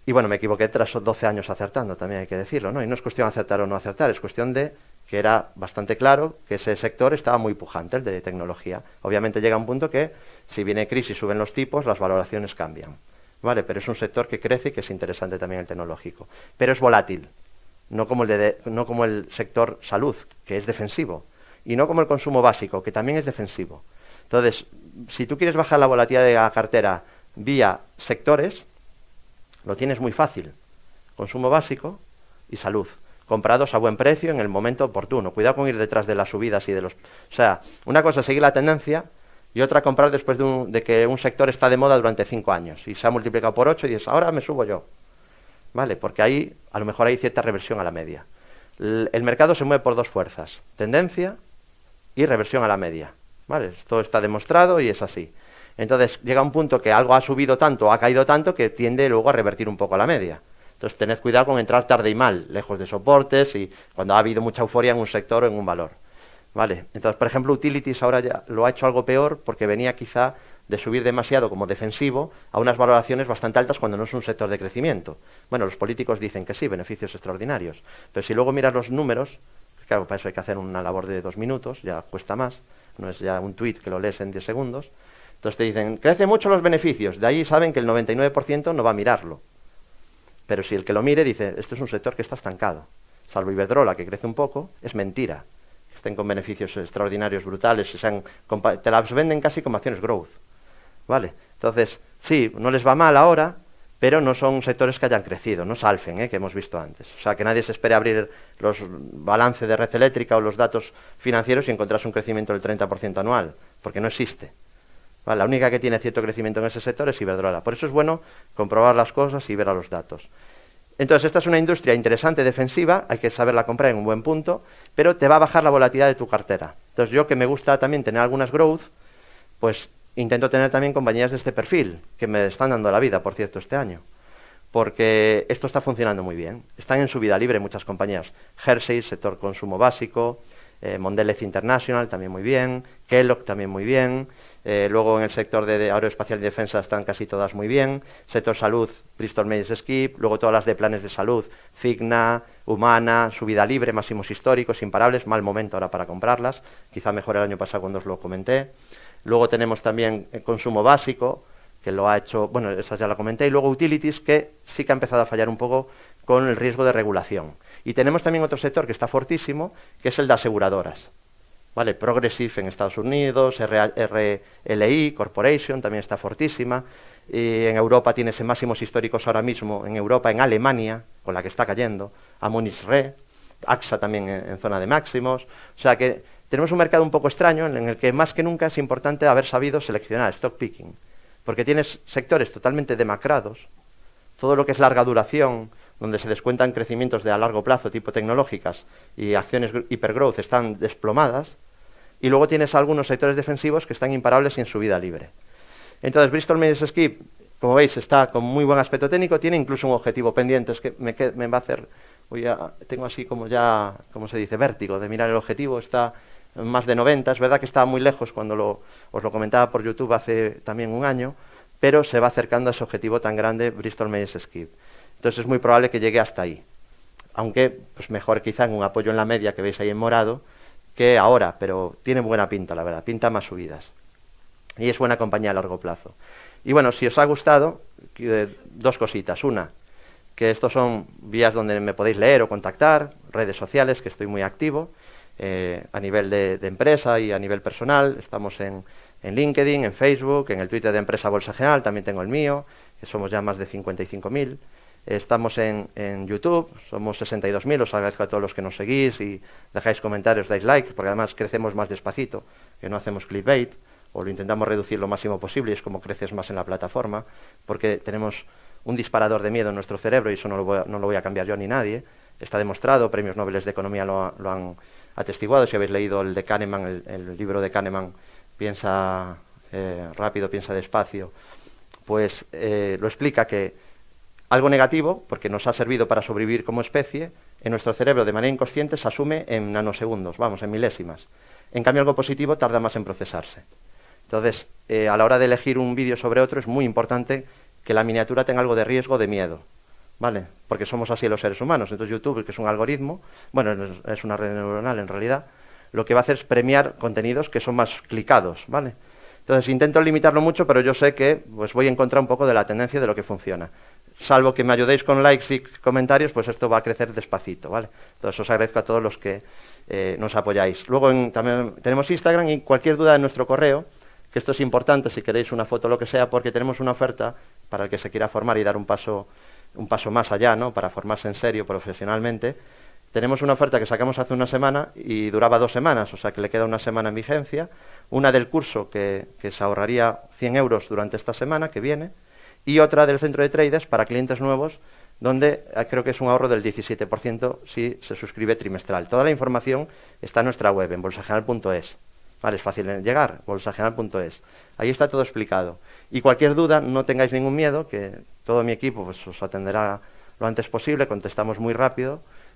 Y bueno, me equivoqué tras 12 años acertando, también hay que decirlo, ¿no? Y no es cuestión de acertar o no acertar, es cuestión de que era bastante claro que ese sector estaba muy pujante, el de tecnología. Obviamente llega un punto que si viene crisis, suben los tipos, las valoraciones cambian. ¿Vale? Pero es un sector que crece y que es interesante también el tecnológico. Pero es volátil, no como, el de, no como el sector salud, que es defensivo, y no como el consumo básico, que también es defensivo. Entonces, si tú quieres bajar la volatilidad de la cartera vía sectores, lo tienes muy fácil. Consumo básico y salud comprados a buen precio en el momento oportuno. Cuidado con ir detrás de las subidas y de los... O sea, una cosa es seguir la tendencia y otra comprar después de, que un sector está de moda durante cinco años y se ha multiplicado por ocho y dices, ahora me subo yo. ¿Vale? Porque ahí a lo mejor hay cierta reversión a la media. el mercado se mueve por dos fuerzas, tendencia y reversión a la media. ¿Vale? Esto está demostrado y es así. Entonces llega un punto que algo ha subido tanto, ha caído tanto, que tiende luego a revertir un poco a la media. Entonces, tened cuidado con entrar tarde y mal, lejos de soportes y cuando ha habido mucha euforia en un sector o en un valor. ¿Vale? Entonces, por ejemplo, Utilities ahora ya lo ha hecho algo peor porque venía quizá de subir demasiado como defensivo a unas valoraciones bastante altas cuando no es un sector de crecimiento. Bueno, los políticos dicen que sí, beneficios extraordinarios, pero si luego miras los números, claro, para eso hay que hacer una labor de dos minutos, ya cuesta más, no es ya un tweet que lo lees en 10 segundos. Entonces te dicen, crece mucho los beneficios, de ahí saben que el 99% no va a mirarlo. Pero si el que lo mire dice, esto es un sector que está estancado, salvo Iberdrola, que crece un poco, es mentira. Estén con beneficios extraordinarios, brutales, sean, te las venden casi como acciones growth. ¿Vale? Entonces, sí, no les va mal ahora, pero no son sectores que hayan crecido, no salfen, ¿eh? que hemos visto antes. O sea, que nadie se espere abrir los balances de red eléctrica o los datos financieros y encontrarse un crecimiento del 30% anual, porque no existe. La única que tiene cierto crecimiento en ese sector es Iberdrola. Por eso es bueno comprobar las cosas y ver a los datos. Entonces, esta es una industria interesante, defensiva, hay que saberla comprar en un buen punto, pero te va a bajar la volatilidad de tu cartera. Entonces, yo que me gusta también tener algunas growth, pues intento tener también compañías de este perfil, que me están dando la vida, por cierto, este año. Porque esto está funcionando muy bien. Están en su vida libre muchas compañías. Hersey, sector consumo básico, eh, Mondelez International, también muy bien, Kellogg, también muy bien. Eh, luego en el sector de, aeroespacial y defensa están casi todas muy bien. Sector salud, Bristol Myers Skip. Luego todas las de planes de salud, Cigna, Humana, Subida Libre, máximos históricos, imparables. Mal momento ahora para comprarlas. Quizá mejor el año pasado cuando os lo comenté. Luego tenemos también el consumo básico, que lo ha hecho, bueno, esa ya la comenté. Y luego utilities, que sí que ha empezado a fallar un poco con el riesgo de regulación. Y tenemos también otro sector que está fortísimo, que es el de aseguradoras. ¿Vale? Progressive en Estados Unidos, RLI Corporation también está fortísima. Y en Europa tiene máximos históricos ahora mismo, en Europa, en Alemania, con la que está cayendo, Amonis Re, AXA también en, zona de máximos. O sea que tenemos un mercado un poco extraño en el que más que nunca es importante haber sabido seleccionar stock picking, porque tienes sectores totalmente demacrados, todo lo que es larga duración, donde se descuentan crecimientos de a largo plazo, tipo tecnológicas, y acciones hipergrowth están desplomadas, y luego tienes algunos sectores defensivos que están imparables y en su vida libre. Entonces, Bristol Myers Skip, como veis, está con muy buen aspecto técnico, tiene incluso un objetivo pendiente, es que me, va a hacer, tengo así como ya, como se dice, vértigo de mirar el objetivo, está más de 90, es verdad que estaba muy lejos cuando os lo comentaba por YouTube hace también un año, pero se va acercando a ese objetivo tan grande Bristol Myers Skip. Entonces es muy probable que llegue hasta ahí. Aunque, pues mejor quizá en un apoyo en la media que veis ahí en morado, que ahora, pero tiene buena pinta, la verdad, pinta más subidas. Y es buena compañía a largo plazo. Y bueno, si os ha gustado, dos cositas. Una, que estos son vías donde me podéis leer o contactar, redes sociales, que estoy muy activo, eh, a nivel de, empresa y a nivel personal. Estamos en, en, LinkedIn, en Facebook, en el Twitter de Empresa Bolsa General, también tengo el mío, que somos ya más de 55.000. Estamos en, YouTube, somos 62.000, os agradezco a todos los que nos seguís y dejáis comentarios, dais like, porque además crecemos más despacito, que no hacemos clickbait, o lo intentamos reducir lo máximo posible y es como creces más en la plataforma, porque tenemos un disparador de miedo en nuestro cerebro y eso no lo voy a, cambiar yo ni nadie. Está demostrado, premios Nobel de Economía lo, han atestiguado. Si habéis leído el de Kahneman, el, libro de Kahneman, piensa eh, rápido, piensa despacio, pues eh, lo explica que algo negativo, porque nos ha servido para sobrevivir como especie, en nuestro cerebro de manera inconsciente se asume en nanosegundos, vamos, en milésimas. En cambio, algo positivo tarda más en procesarse. Entonces, eh, a la hora de elegir un vídeo sobre otro es muy importante que la miniatura tenga algo de riesgo, de miedo, ¿vale? Porque somos así los seres humanos. Entonces, YouTube, que es un algoritmo, bueno, es una red neuronal en realidad, lo que va a hacer es premiar contenidos que son más clicados, ¿vale? Entonces, intento limitarlo mucho, pero yo sé que pues, voy a encontrar un poco de la tendencia de lo que funciona salvo que me ayudéis con likes y comentarios, pues esto va a crecer despacito, ¿vale? Entonces os agradezco a todos los que eh, nos apoyáis. Luego también tenemos Instagram y cualquier duda en nuestro correo, que esto es importante si queréis una foto o lo que sea, porque tenemos una oferta para el que se quiera formar y dar un paso, un paso más allá, ¿no? Para formarse en serio, profesionalmente. Tenemos una oferta que sacamos hace una semana y duraba dos semanas, o sea que le queda una semana en vigencia. Una del curso que, que se ahorraría 100 euros durante esta semana que viene y otra del centro de traders para clientes nuevos, donde eh, creo que es un ahorro del 17% si se suscribe trimestral. Toda la información está en nuestra web, en bolsageneral.es. Vale, es fácil llegar, bolsageneral.es. Ahí está todo explicado. Y cualquier duda, no tengáis ningún miedo, que todo mi equipo pues, os atenderá lo antes posible, contestamos muy rápido.